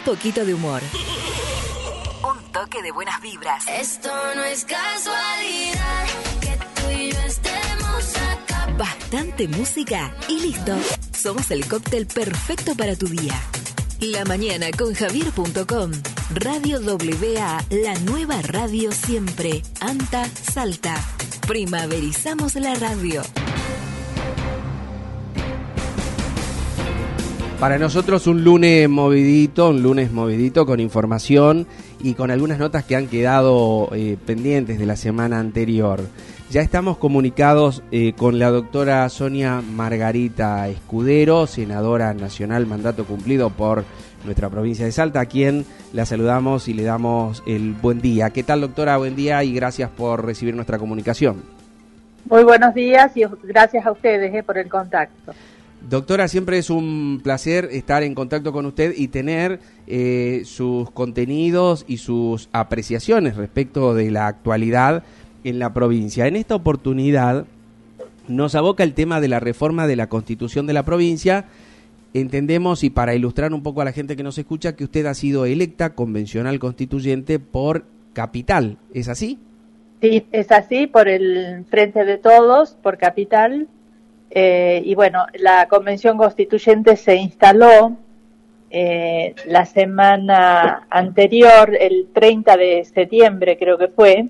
un poquito de humor. Un toque de buenas vibras. Esto no es casualidad que tú y yo estemos acá. Bastante música y listo. Somos el cóctel perfecto para tu día. La mañana con Javier.com. Radio WA, la nueva radio siempre. Anta Salta. Primaverizamos la radio. Para nosotros un lunes movidito, un lunes movidito con información y con algunas notas que han quedado eh, pendientes de la semana anterior. Ya estamos comunicados eh, con la doctora Sonia Margarita Escudero, senadora nacional, mandato cumplido por nuestra provincia de Salta, a quien la saludamos y le damos el buen día. ¿Qué tal, doctora? Buen día y gracias por recibir nuestra comunicación. Muy buenos días y gracias a ustedes eh, por el contacto. Doctora, siempre es un placer estar en contacto con usted y tener eh, sus contenidos y sus apreciaciones respecto de la actualidad en la provincia. En esta oportunidad nos aboca el tema de la reforma de la constitución de la provincia. Entendemos, y para ilustrar un poco a la gente que nos escucha, que usted ha sido electa convencional constituyente por Capital. ¿Es así? Sí, es así, por el Frente de Todos, por Capital. Eh, y bueno, la convención constituyente se instaló eh, la semana anterior, el 30 de septiembre creo que fue.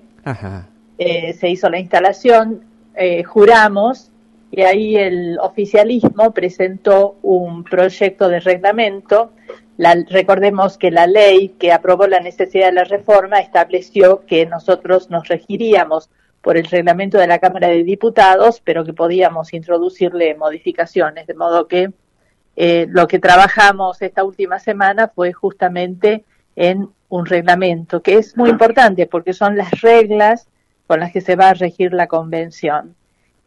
Eh, se hizo la instalación, juramos y ahí el oficialismo presentó un proyecto de reglamento. La, recordemos que la ley que aprobó la necesidad de la reforma estableció que nosotros nos regiríamos por el reglamento de la Cámara de Diputados, pero que podíamos introducirle modificaciones, de modo que eh, lo que trabajamos esta última semana fue justamente en un reglamento, que es muy importante porque son las reglas con las que se va a regir la convención.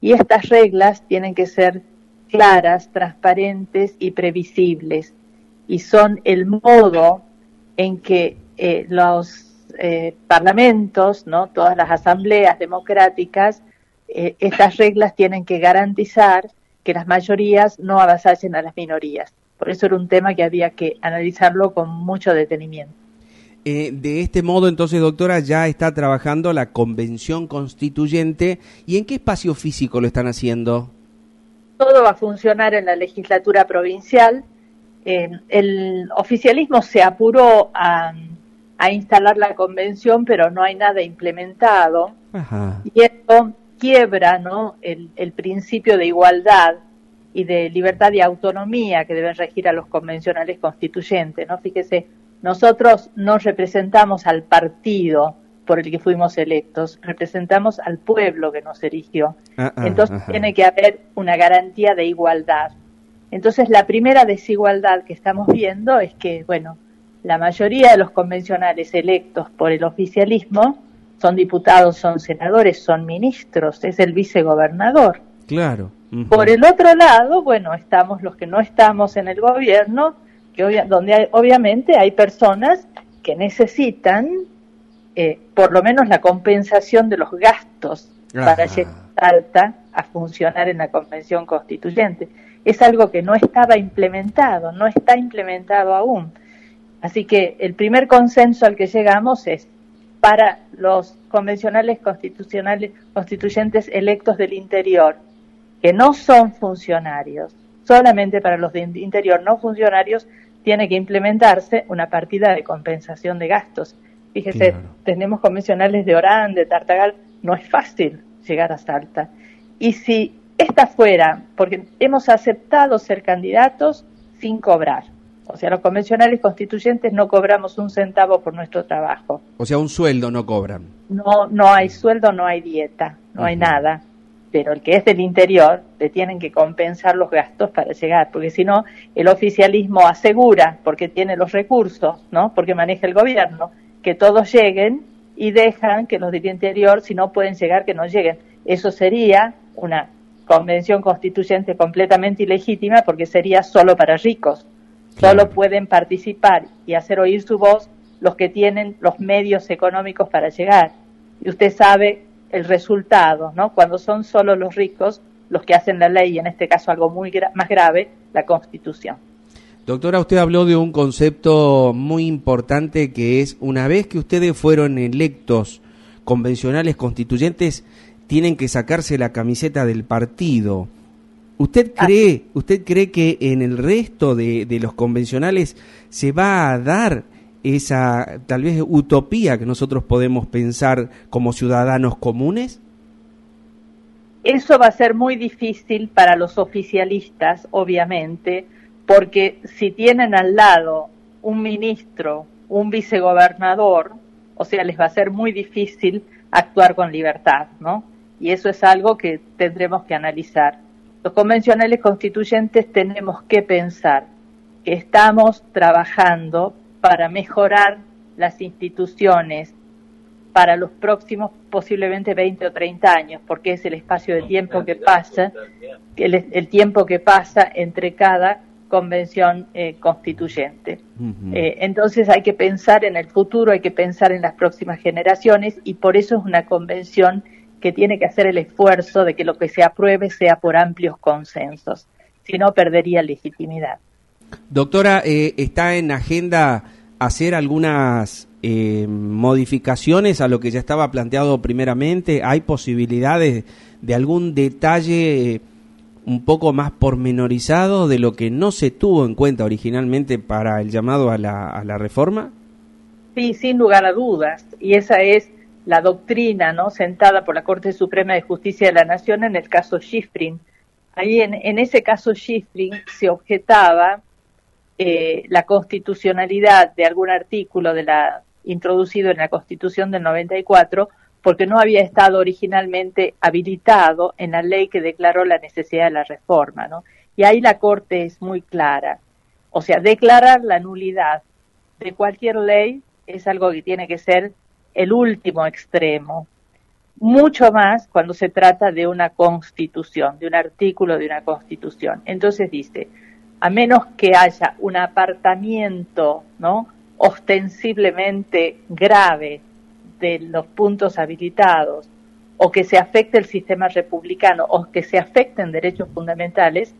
Y estas reglas tienen que ser claras, transparentes y previsibles. Y son el modo en que eh, los eh, parlamentos, ¿no? todas las asambleas democráticas, eh, estas reglas tienen que garantizar que las mayorías no avasallen a las minorías. Por eso era un tema que había que analizarlo con mucho detenimiento. Eh, de este modo, entonces, doctora, ya está trabajando la convención constituyente. ¿Y en qué espacio físico lo están haciendo? Todo va a funcionar en la legislatura provincial. el oficialismo se apuró a a instalar la convención, pero no hay nada implementado. Y esto quiebra ¿no? El, el, principio de igualdad y de libertad y autonomía que deben regir a los convencionales constituyentes. ¿no? Fíjese, nosotros no representamos al partido por el que fuimos electos, representamos al pueblo que nos eligió. Ah, ah, Entonces tiene que haber una garantía de igualdad. Entonces la primera desigualdad que estamos viendo es que, bueno, la mayoría de los convencionales electos por el oficialismo son diputados, son senadores, son ministros, es el vicegobernador. Claro. Por el otro lado, bueno, estamos los que no estamos en el gobierno, que donde obviamente hay personas que necesitan eh, por lo menos la compensación de los gastos para llegar alta a funcionar en la convención constituyente. Es algo que no estaba implementado, no está implementado aún. Así que el primer consenso al que llegamos es para los convencionales constitucionales constituyentes electos del interior, que no son funcionarios, solamente para los del interior no funcionarios tiene que implementarse una partida de compensación de gastos. Fíjese, tenemos convencionales de Orán, de Tartagal, no es fácil llegar a Salta. Y si esta fuera, porque hemos aceptado ser candidatos sin cobrar, o sea, los convencionales constituyentes no cobramos un centavo por nuestro trabajo. O sea, un sueldo no cobran. No, no hay sueldo, no hay dieta, no hay nada. Pero el que es del interior le tienen que compensar los gastos para llegar, porque si no, el oficialismo asegura, porque tiene los recursos, ¿no? Porque maneja el gobierno, que todos lleguen y dejan que los del interior, si no pueden llegar, que no lleguen. Eso sería una convención constituyente completamente ilegítima porque sería solo para ricos Solo pueden participar y hacer oír su voz los que tienen los medios económicos para llegar. Y usted sabe el resultado, ¿no? Cuando son solo los ricos los que hacen la ley, y en este caso algo muy más grave, la Constitución. Doctora, usted habló de un concepto muy importante que es una vez que ustedes fueron electos convencionales constituyentes, tienen que sacarse la camiseta del partido. ¿Usted cree, usted cree que en el resto de, de los convencionales se va a dar esa tal vez utopía que nosotros podemos pensar como ciudadanos comunes? Eso va a ser muy difícil para los oficialistas, obviamente, porque si tienen al lado un ministro, un vicegobernador, o sea, les va a ser muy difícil actuar con libertad, ¿no? Y eso es algo que tendremos que analizar. Los convencionales constituyentes tenemos que pensar que estamos trabajando para mejorar las instituciones para los próximos posiblemente 20 o 30 años, porque es el espacio de tiempo que pasa, el, el tiempo que pasa entre cada convención eh, constituyente. eh, entonces hay que pensar en el futuro, hay que pensar en las próximas generaciones y por eso es una convención que tiene que hacer el esfuerzo de que lo que se apruebe sea por amplios consensos, si no perdería legitimidad. Doctora, eh, ¿está en agenda hacer algunas eh, modificaciones a lo que ya estaba planteado primeramente? ¿Hay posibilidades de algún detalle un poco más pormenorizado de lo que no se tuvo en cuenta originalmente para el llamado a la, a la reforma? Sí, sin lugar a dudas. Y esa es la doctrina no sentada por la Corte Suprema de Justicia de la Nación en el caso Schifrin. Ahí en, en ese caso Schifrin se objetaba eh, la constitucionalidad de algún artículo de la introducido en la Constitución del 94 porque no había estado originalmente habilitado en la ley que declaró la necesidad de la reforma, ¿no? Y ahí la Corte es muy clara. O sea, declarar la nulidad de cualquier ley es algo que tiene que ser el último extremo. Mucho más cuando se trata de una constitución, de un artículo de una constitución. Entonces dice, a menos que haya un apartamiento, ¿no? ostensiblemente grave de los puntos habilitados o que se afecte el sistema republicano o que se afecten derechos fundamentales,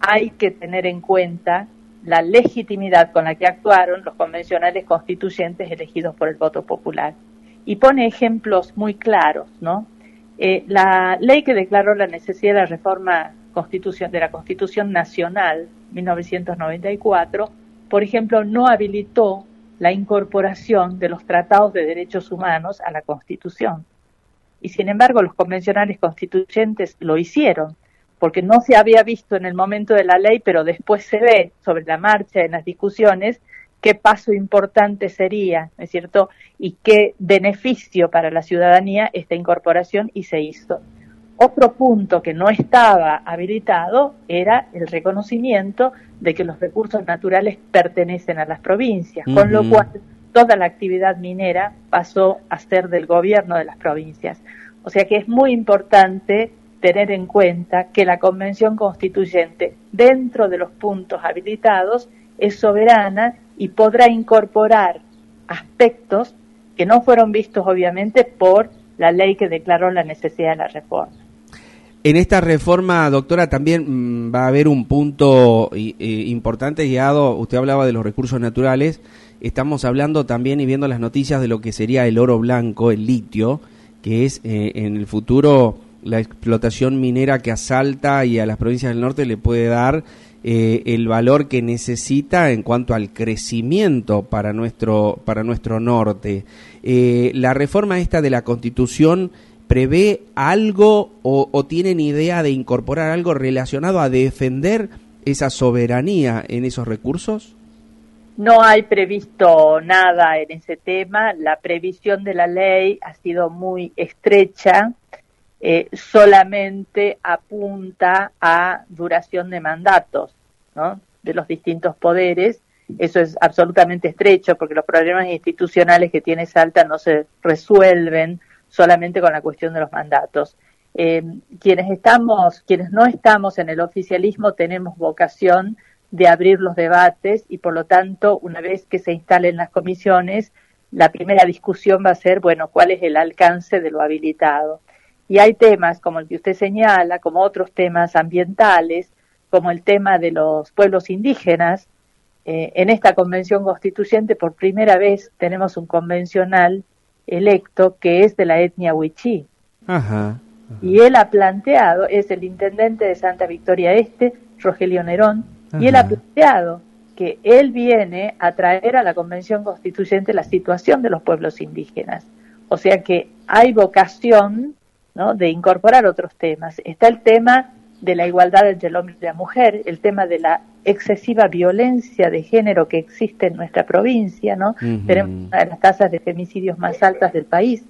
hay que tener en cuenta la legitimidad con la que actuaron los convencionales constituyentes elegidos por el voto popular. Y pone ejemplos muy claros, ¿no? Eh, la ley que declaró la necesidad de la reforma constitución, de la Constitución Nacional 1994, por ejemplo, no habilitó la incorporación de los tratados de derechos humanos a la Constitución. Y sin embargo, los convencionales constituyentes lo hicieron, porque no se había visto en el momento de la ley, pero después se ve sobre la marcha en las discusiones qué paso importante sería, ¿no es cierto? Y qué beneficio para la ciudadanía esta incorporación y se hizo. Otro punto que no estaba habilitado era el reconocimiento de que los recursos naturales pertenecen a las provincias, uh -huh. con lo cual toda la actividad minera pasó a ser del gobierno de las provincias. O sea que es muy importante tener en cuenta que la Convención Constituyente, dentro de los puntos habilitados, es soberana y podrá incorporar aspectos que no fueron vistos obviamente por la ley que declaró la necesidad de la reforma. En esta reforma, doctora, también mmm, va a haber un punto eh, importante guiado, usted hablaba de los recursos naturales, estamos hablando también y viendo las noticias de lo que sería el oro blanco, el litio, que es eh, en el futuro la explotación minera que asalta y a las provincias del norte le puede dar eh, el valor que necesita en cuanto al crecimiento para nuestro, para nuestro norte. Eh, la reforma esta de la constitución prevé algo o, o, tienen idea de incorporar algo relacionado a defender esa soberanía en esos recursos? No hay previsto nada en ese tema. La previsión de la ley ha sido muy estrecha. Eh, solamente apunta a duración de mandatos ¿no? de los distintos poderes. Eso es absolutamente estrecho porque los problemas institucionales que tiene Salta no se resuelven solamente con la cuestión de los mandatos. Eh, quienes estamos, quienes no estamos en el oficialismo tenemos vocación de abrir los debates y por lo tanto una vez que se instalen las comisiones la primera discusión va a ser bueno cuál es el alcance de lo habilitado y hay temas como el que usted señala como otros temas ambientales como el tema de los pueblos indígenas eh, en esta convención constituyente por primera vez tenemos un convencional electo que es de la etnia Huichí. Ajá. Y él ha planteado, es el intendente de Santa Victoria Este, Rogelio Nerón, y él ha planteado que él viene a traer a la Convención Constituyente la situación de los pueblos indígenas. O sea que hay vocación ¿no? de incorporar otros temas. Está el tema de la igualdad entre el hombre y la mujer, el tema de la excesiva violencia de género que existe en nuestra provincia, ¿no? Tenemos una de las tasas de femicidios más altas del país.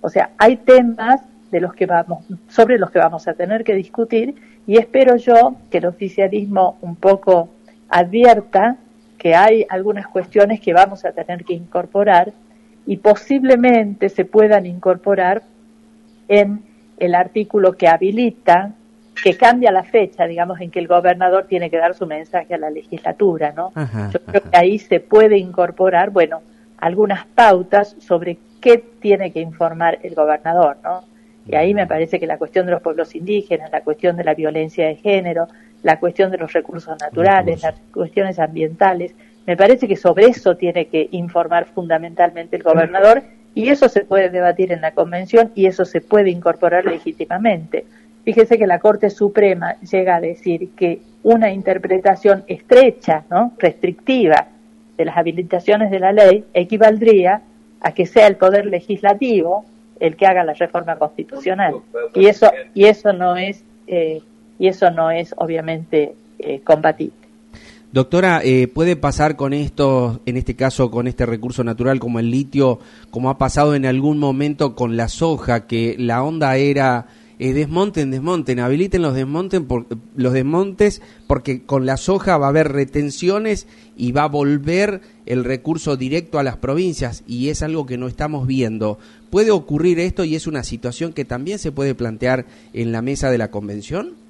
O sea, hay temas de los que vamos, sobre los que vamos a tener que discutir y espero yo que el oficialismo un poco advierta que hay algunas cuestiones que vamos a tener que incorporar y posiblemente se puedan incorporar en el artículo que habilita, que cambia la fecha, digamos, en que el gobernador tiene que dar su mensaje a la legislatura, ¿no? Ajá, Yo creo ajá. que ahí se puede incorporar, bueno, algunas pautas sobre qué tiene que informar el gobernador, ¿no? Y ahí me parece que la cuestión de los pueblos indígenas, la cuestión de la violencia de género, la cuestión de los recursos naturales, Recursos. las cuestiones ambientales, me parece que sobre eso tiene que informar fundamentalmente el gobernador y eso se puede debatir en la convención y eso se puede incorporar legítimamente. Fíjese que la Corte Suprema llega a decir que una interpretación estrecha, ¿no? restrictiva de las habilitaciones de la ley equivaldría a que sea el poder legislativo el que haga la reforma constitucional y eso y eso no es eh, y eso no es obviamente eh, compatible. Doctora, eh, ¿puede pasar con esto, en este caso con este recurso natural como el litio, como ha pasado en algún momento con la soja, que la onda era eh, desmonten, desmonten, habiliten los los desmontes, porque con la soja va a haber retenciones y va a volver el recurso directo a las provincias y es algo que no estamos viendo. ¿Puede ocurrir esto y es una situación que también se puede plantear en la mesa de la convención?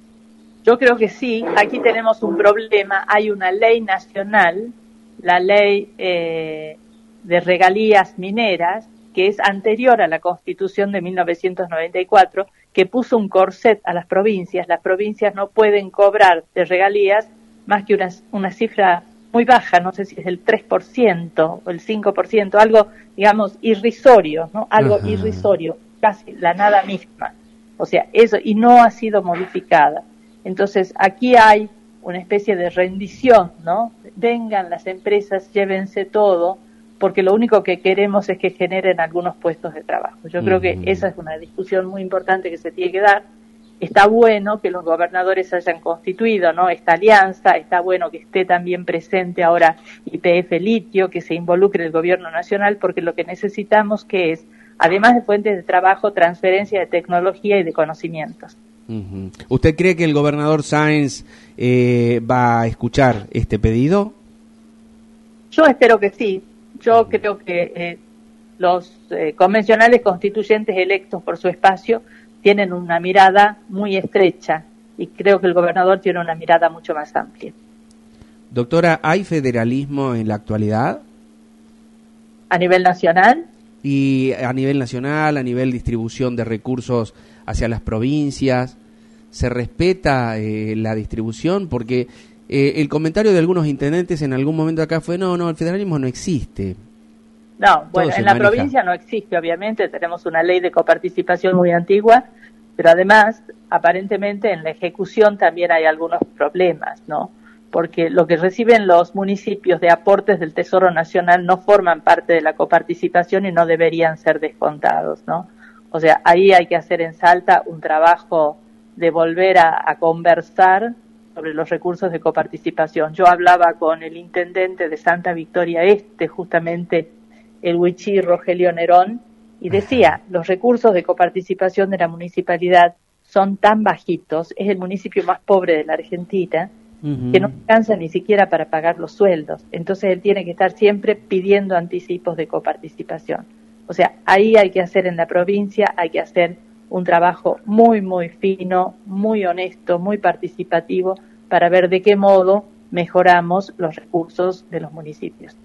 Yo creo que sí, aquí tenemos un problema, hay una ley nacional, la ley eh, de regalías mineras, que es anterior a la constitución de 1994, que puso un corset a las provincias. Las provincias no pueden cobrar de regalías más que una, una cifra muy baja, no sé si es el 3% o el 5%, algo, digamos, irrisorio, ¿no? Algo Ajá. irrisorio, casi la nada misma. O sea, eso, y no ha sido modificada. Entonces, aquí hay una especie de rendición, ¿no? Vengan las empresas, llévense todo, porque lo único que queremos es que generen algunos puestos de trabajo. Yo creo que esa es una discusión muy importante que se tiene que dar. Está bueno que los gobernadores hayan constituido, ¿no? Esta alianza, está bueno que esté también presente ahora IPF Litio, que se involucre el gobierno nacional, porque lo que necesitamos que es, además de fuentes de trabajo, transferencia de tecnología y de conocimientos. ¿Usted cree que el gobernador Sáenz eh, va a escuchar este pedido? Yo espero que sí. Yo creo que eh, los eh, convencionales constituyentes electos por su espacio tienen una mirada muy estrecha y creo que el gobernador tiene una mirada mucho más amplia. Doctora, ¿hay federalismo en la actualidad? A nivel nacional, Y a nivel nacional, a nivel distribución de recursos hacia las provincias, ¿se respeta eh, la distribución? Porque eh, el comentario de algunos intendentes en algún momento acá fue, no, no, el federalismo no existe. no, bueno, en la maneja. provincia no existe, obviamente, tenemos una ley de coparticipación muy antigua, pero además, aparentemente, en la ejecución también hay algunos problemas, ¿no? Porque lo que reciben los municipios de aportes del Tesoro Nacional no forman parte de la coparticipación y no deberían ser descontados, ¿no? O sea, ahí hay que hacer en Salta un trabajo de volver a, a conversar sobre los recursos de coparticipación. Yo hablaba con el intendente de Santa Victoria Este, justamente el Huichí Rogelio Nerón, y decía, los recursos de coparticipación de la municipalidad son tan bajitos, es el municipio más pobre de la Argentina, que no alcanza ni siquiera para pagar los sueldos. Entonces él tiene que estar siempre pidiendo anticipos de coparticipación. O sea, ahí hay que hacer en la provincia, hay que hacer un trabajo muy, muy fino, muy honesto, muy participativo para ver de qué modo mejoramos los recursos de los municipios.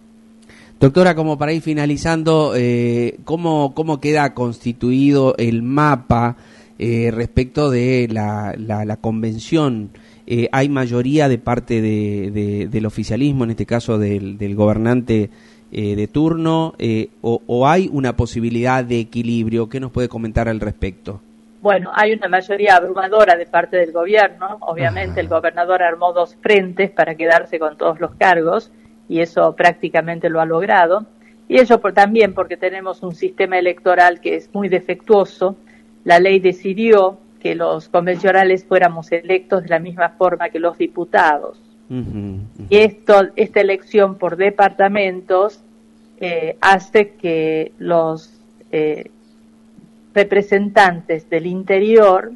Doctora, como para ir finalizando, eh, ¿cómo, ¿cómo queda constituido el mapa eh, respecto de la, la, convención eh, hay mayoría de parte de, de- del oficialismo, en este caso del, del gobernante eh, de turno, eh, o, o hay una posibilidad de equilibrio. ¿Qué nos puede comentar al respecto? Bueno, hay una mayoría abrumadora de parte del gobierno. Obviamente Ajá. el gobernador armó dos frentes para quedarse con todos los cargos y eso prácticamente lo ha logrado. Y ello por- también porque tenemos un sistema electoral que es muy defectuoso. La ley decidió que los convencionales fuéramos electos de la misma forma que los diputados. Y esto, esta elección por departamentos eh, hace que los eh, representantes del interior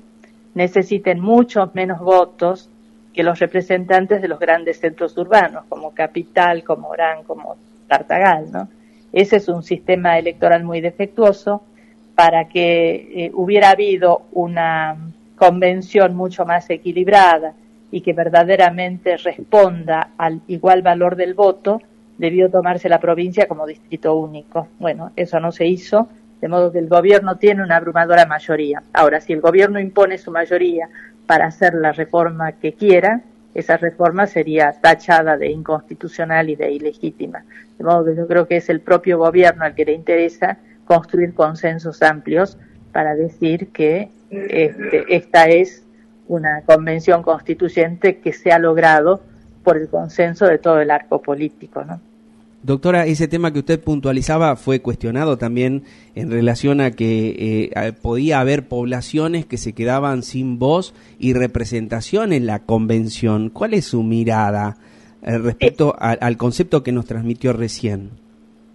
necesiten muchos menos votos que los representantes de los grandes centros urbanos, como Capital, como Orán, como Tartagal, ¿no? Ese es un sistema electoral muy defectuoso para que eh, hubiera habido una convención mucho más equilibrada y que verdaderamente responda al igual valor del voto, debió tomarse la provincia como distrito único. Bueno, eso no se hizo, de modo que el gobierno tiene una abrumadora mayoría. Ahora, si el gobierno impone su mayoría para hacer la reforma que quiera, esa reforma sería tachada de inconstitucional y de ilegítima. De modo que yo creo que es el propio gobierno al que le interesa construir consensos amplios para decir que este, esta es una convención constituyente que se ha logrado por el consenso de todo el arco político, ¿no? Doctora, ese tema que usted puntualizaba fue cuestionado también en relación a que eh, podía haber poblaciones que se quedaban sin voz y representación en la convención. ¿Cuál es su mirada eh, respecto a- al concepto que nos transmitió recién?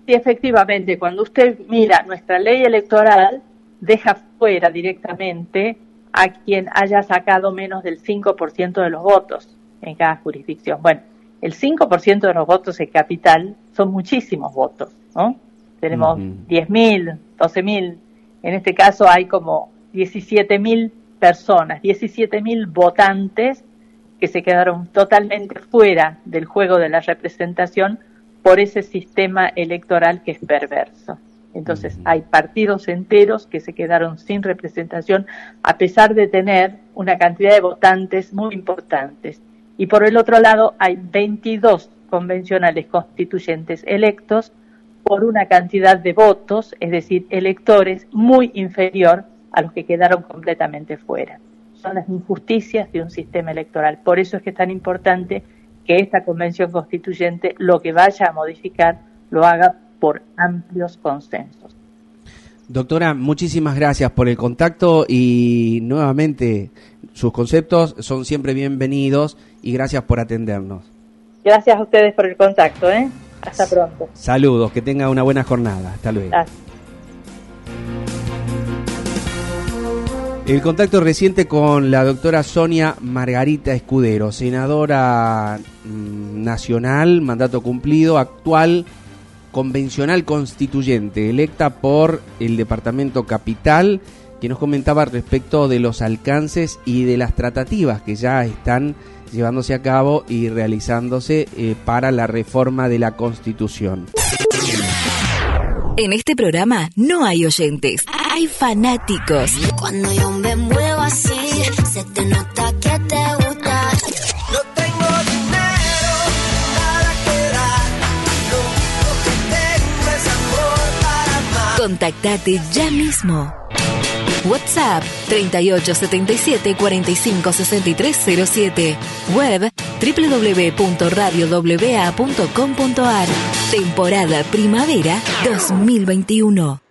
Sí, efectivamente, cuando usted mira nuestra ley electoral, deja fuera directamente a quien haya sacado menos del 5% de los votos en cada jurisdicción. Bueno, el 5% de los votos en capital son muchísimos votos, ¿no? Tenemos Ujú. 10.000, 12.000, en este caso hay como 17.000 personas, 17.000 votantes que se quedaron totalmente fuera del juego de la representación por ese sistema electoral que es perverso. Entonces hay partidos enteros que se quedaron sin representación a pesar de tener una cantidad de votantes muy importantes. Y por el otro lado hay 22 convencionales constituyentes electos por una cantidad de votos, es decir, electores muy inferior a los que quedaron completamente fuera. Son las injusticias de un sistema electoral. Por eso es que es tan importante que esta convención constituyente lo que vaya a modificar lo haga por amplios consensos. Doctora, muchísimas gracias por el contacto y nuevamente sus conceptos son siempre bienvenidos y gracias por atendernos. Gracias a ustedes por el contacto. ¿eh? Hasta pronto. Saludos, que tenga una buena jornada. Hasta luego. Gracias. El contacto reciente con la doctora Sonia Margarita Escudero, senadora mm, nacional, mandato cumplido, actual convencional constituyente, electa por el Departamento Capital, que nos comentaba respecto de los alcances y de las tratativas que ya están llevándose a cabo y realizándose eh, para la reforma de la Constitución. En este programa no hay oyentes, hay fanáticos. Cuando yo me muevo así, se te nota Contactate ya mismo. WhatsApp 3877 456307. Web www.radiowa.com.ar. Temporada Primavera 2021.